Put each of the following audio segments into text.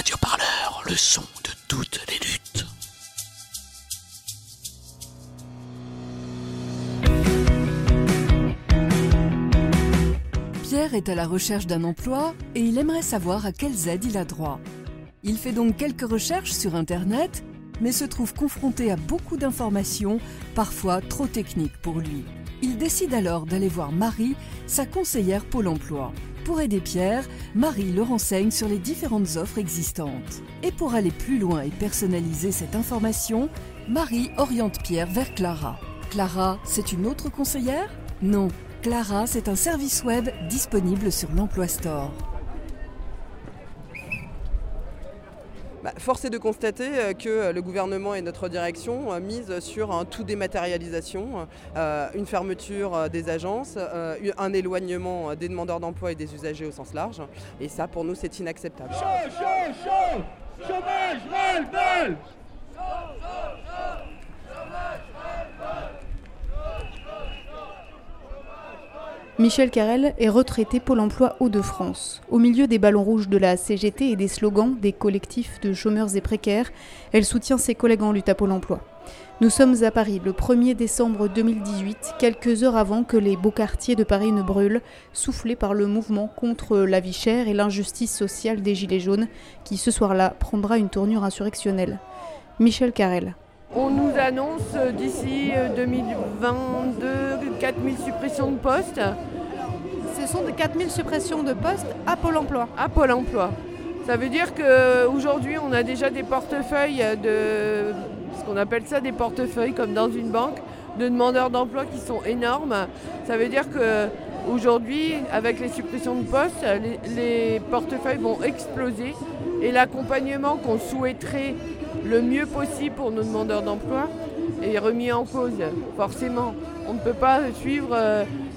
Radio Parleur, le son de toutes les luttes. Pierre est à la recherche d'un emploi et il aimerait savoir à quelles aides il a droit. Il fait donc quelques recherches sur Internet, mais se trouve confronté à beaucoup d'informations, parfois trop techniques pour lui. Il décide alors d'aller voir Marie, sa conseillère Pôle Emploi. Pour aider Pierre, Marie le renseigne sur les différentes offres existantes. Et pour aller plus loin et personnaliser cette information, Marie oriente Pierre vers Clara. Clara, c'est une autre conseillère? Non, Clara, c'est un service web disponible sur l'Emploi Store. Bah, force est de constater euh, que le gouvernement et notre direction euh, misent sur un tout dématérialisation, euh, une fermeture des agences, un éloignement des demandeurs d'emploi et des usagers au sens large. Et ça, pour nous, c'est inacceptable. Chaud, chaud, chaud Chômage, Michel Carrel est retraité Pôle emploi Hauts-de-France. Au milieu des ballons rouges de la CGT et des slogans des collectifs de chômeurs et précaires, elle soutient ses collègues en lutte à Pôle emploi. Nous sommes à Paris le 1er décembre 2018, quelques heures avant que les beaux quartiers de Paris ne brûlent, soufflés par le mouvement contre la vie chère et l'injustice sociale des Gilets jaunes, qui ce soir-là prendra une tournure insurrectionnelle. Michel Carrel. On nous annonce d'ici 2022 4000 suppressions de postes. Ce sont de 4000 suppressions de postes à Pôle emploi. À Pôle emploi. Ça veut dire qu'aujourd'hui, on a déjà des portefeuilles de. ce qu'on appelle ça des portefeuilles comme dans une banque, de demandeurs d'emploi qui sont énormes. Ça veut dire qu'aujourd'hui, avec les suppressions de postes, les portefeuilles vont exploser et l'accompagnement qu'on souhaiterait le mieux possible pour nos demandeurs d'emploi est remis en cause, forcément. On ne peut pas suivre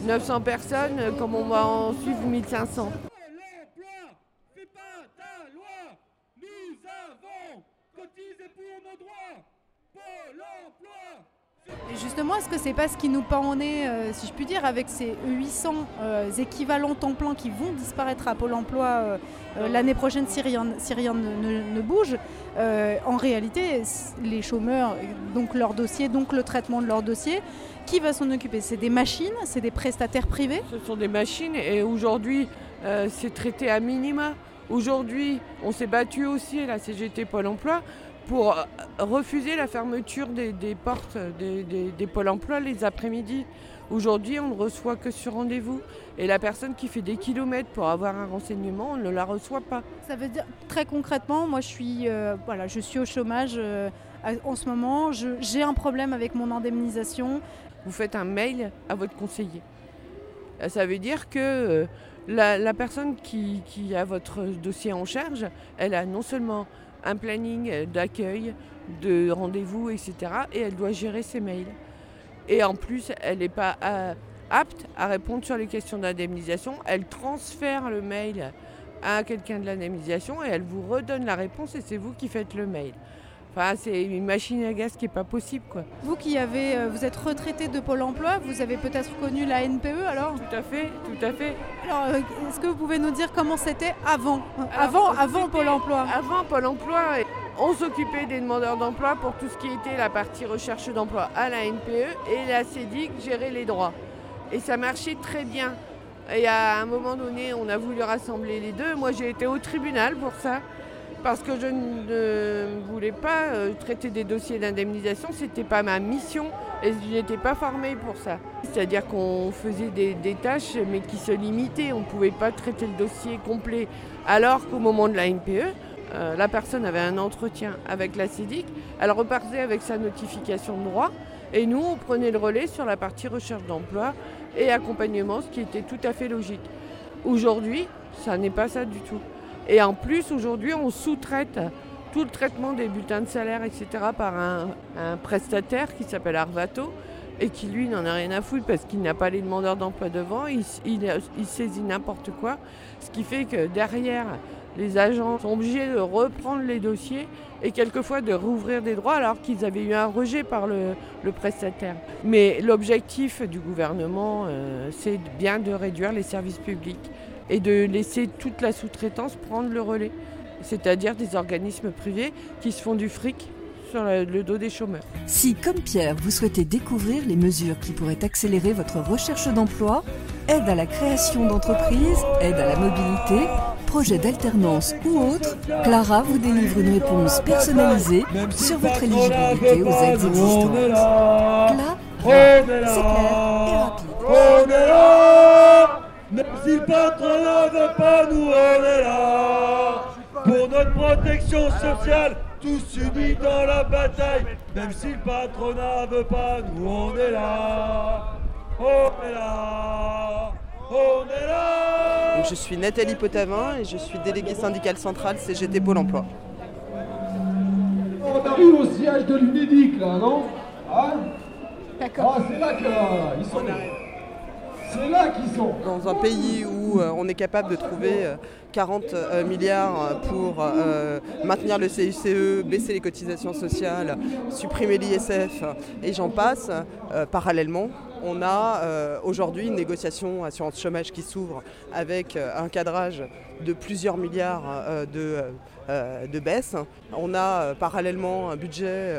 900 euh, personnes comme on va en suivre 1500. Et justement, est-ce que c'est pas ce qui nous pend en nez, euh, si je puis dire, avec ces 800 euh, équivalents temps plein qui vont disparaître à Pôle emploi euh, l'année prochaine si rien, ne, bouge En réalité, les chômeurs, donc leur dossier, donc le traitement de leur dossier, qui va s'en occuper? C'est des machines? C'est des prestataires privés? Ce sont des machines et aujourd'hui, c'est traité à minima. Aujourd'hui, on s'est battu aussi, la CGT Pôle emploi, pour refuser la fermeture des, portes des, pôles emploi les après-midi. Aujourd'hui, on ne reçoit que sur rendez-vous. Et la personne qui fait des kilomètres pour avoir un renseignement, on ne la reçoit pas. Ça veut dire, très concrètement, moi je suis, euh, voilà, je suis au chômage euh, en ce moment, j'ai un problème avec mon indemnisation. Vous faites un mail à votre conseiller. Euh, ça veut dire que la, personne qui, a votre dossier en charge, elle a non seulement un planning d'accueil, de rendez-vous, etc. Et elle doit gérer ses mails. Et en plus, elle n'est pas euh, apte à répondre sur les questions d'indemnisation. Elle transfère le mail à quelqu'un de l'indemnisation et elle vous redonne la réponse et c'est vous qui faites le mail. Enfin, c'est une machine à gaz qui n'est pas possible. Quoi. Vous qui avez, euh, vous êtes retraité de Pôle emploi, vous avez peut-être connu la NPE alors Tout à fait, tout à fait. Alors, euh, est-ce que vous pouvez nous dire comment c'était avant Avant, avant Pôle emploi Avant Pôle emploi, on s'occupait des demandeurs d'emploi pour tout ce qui était la partie recherche d'emploi à la NPE et la CEDIC gérait les droits. Et ça marchait très bien. Et à un moment donné, on a voulu rassembler les deux. Moi, j'ai été au tribunal pour ça parce que je ne voulais pas euh, traiter des dossiers d'indemnisation, ce n'était pas ma mission et je n'étais pas formée pour ça. C'est-à-dire qu'on faisait des, tâches mais qui se limitaient, on ne pouvait pas traiter le dossier complet. Alors qu'au moment de la NPE, euh, la personne avait un entretien avec la CIDIC, elle repartait avec sa notification de droit et nous on prenait le relais sur la partie recherche d'emploi et accompagnement, ce qui était tout à fait logique. Aujourd'hui, ça n'est pas ça du tout. Et en plus, aujourd'hui, on sous-traite tout le traitement des bulletins de salaire, etc., par un, prestataire qui s'appelle Arvato et qui, lui, n'en a rien à foutre parce qu'il n'a pas les demandeurs d'emploi devant, il, saisit n'importe quoi, ce qui fait que derrière, les agents sont obligés de reprendre les dossiers et quelquefois de rouvrir des droits alors qu'ils avaient eu un rejet par le, prestataire. Mais l'objectif du gouvernement, euh, c'est bien de réduire les services publics et de laisser toute la sous-traitance prendre le relais. c'est-à-dire des organismes privés qui se font du fric sur le dos des chômeurs. Si, comme Pierre, vous souhaitez découvrir les mesures qui pourraient accélérer votre recherche d'emploi, aide à la création d'entreprises, aide à la mobilité, projet d'alternance ou autre, Clara vous délivre une réponse personnalisée sur votre éligibilité aux aides existantes. Clara, c'est clair et rapide. Si le patron ne veut pas, nous on est là. Pour notre protection sociale, tous unis dans la bataille. Même si le patronat veut pas, nous on est là. On est là. On est là. Donc, je suis Nathalie Potavin et je suis déléguée syndicale centrale CGT Pôle emploi. On arrive au siège de l'UNEDIC là, non? Hein? D'accord. Ah, c'est là qu'ils sont. C'est Dans un pays où euh, on est capable de trouver euh, 40 euh, milliards pour euh, maintenir le CICE, baisser les cotisations sociales, supprimer l'ISF et j'en passe, euh, parallèlement, on a euh, aujourd'hui une négociation assurance chômage qui s'ouvre avec euh, un cadrage de plusieurs milliards euh, de, de baisse. On a parallèlement un budget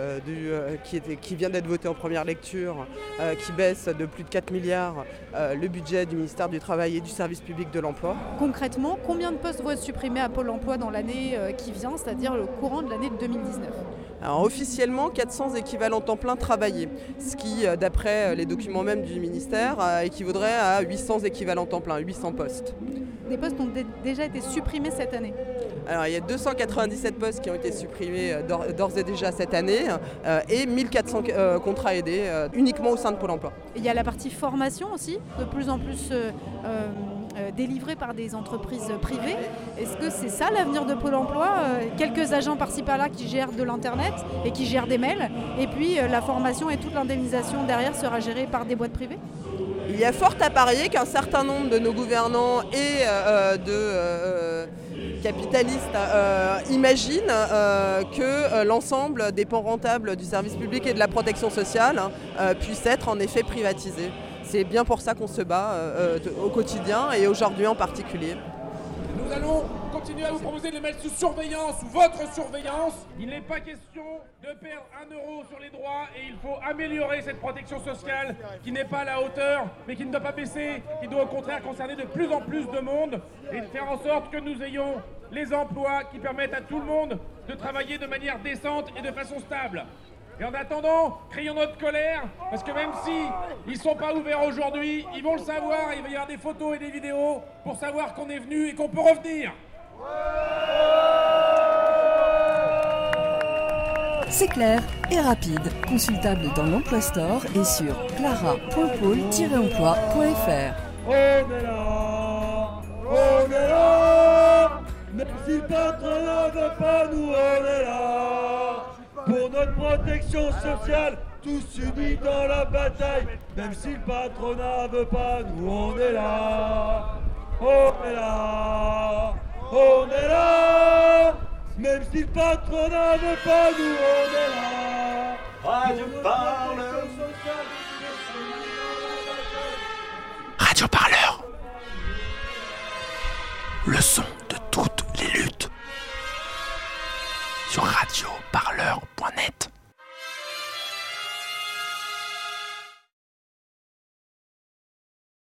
qui, qui vient d'être voté en première lecture, qui baisse de plus de 4 milliards le budget du ministère du Travail et du Service public de l'emploi. Concrètement, combien de postes vont être supprimés à Pôle emploi dans l'année qui vient, c'est-à-dire le courant de l'année 2019 Alors, officiellement, 400 équivalents temps plein travaillés, ce qui, euh, d'après euh, les documents même du ministère, euh, équivaudrait à 800 équivalents temps plein, 800 postes. Des postes ont dé- déjà été supprimés cette année. Alors, il y a 297 postes qui ont été supprimés d'or- d'ores et déjà cette année euh, et 1400 euh, contrats aidés euh, uniquement au sein de Pôle emploi. Il y a la partie formation aussi, de plus en plus euh, délivrée par des entreprises privées. Est-ce que c'est ça l'avenir de Pôle emploi Euh, Quelques agents par-ci par-là qui gèrent de l'Internet et qui gèrent des mails, et puis euh, la formation et toute l'indemnisation derrière sera gérée par des boîtes privées? Il y a fort à parier qu'un certain nombre de nos gouvernants et de capitalistes imaginent que l'ensemble des pans rentables du service public et de la protection sociale euh, puissent être en effet privatisés. C'est bien pour ça qu'on se bat euh, euh, au quotidien et aujourd'hui en particulier. Nous allons continuer à vous proposer de les mettre sous surveillance, sous votre surveillance. Il n'est pas question de perdre un euro sur les droits et il faut améliorer cette protection sociale qui n'est pas à la hauteur, mais qui ne doit pas baisser, qui doit au contraire concerner de plus en plus de monde et faire en sorte que nous ayons les emplois qui permettent à tout le monde de travailler de manière décente et de façon stable. Et en attendant, crions notre colère, parce que même si ils sont pas ouverts aujourd'hui, ils vont le savoir, il va y avoir des photos et des vidéos pour savoir qu'on est venu et qu'on peut revenir. C'est clair et rapide, consultable dans l'Emploi Store et sur clara.pôle-emploi.fr. On est là On est là Même si le patron ne veut pas, nous on est là pour notre protection sociale, tous unis dans la bataille, même si le patronat veut pas, nous on est là. On est là. On est là. Même si le patronat veut pas, nous on est là. Radio Parleur. Radio Parleur.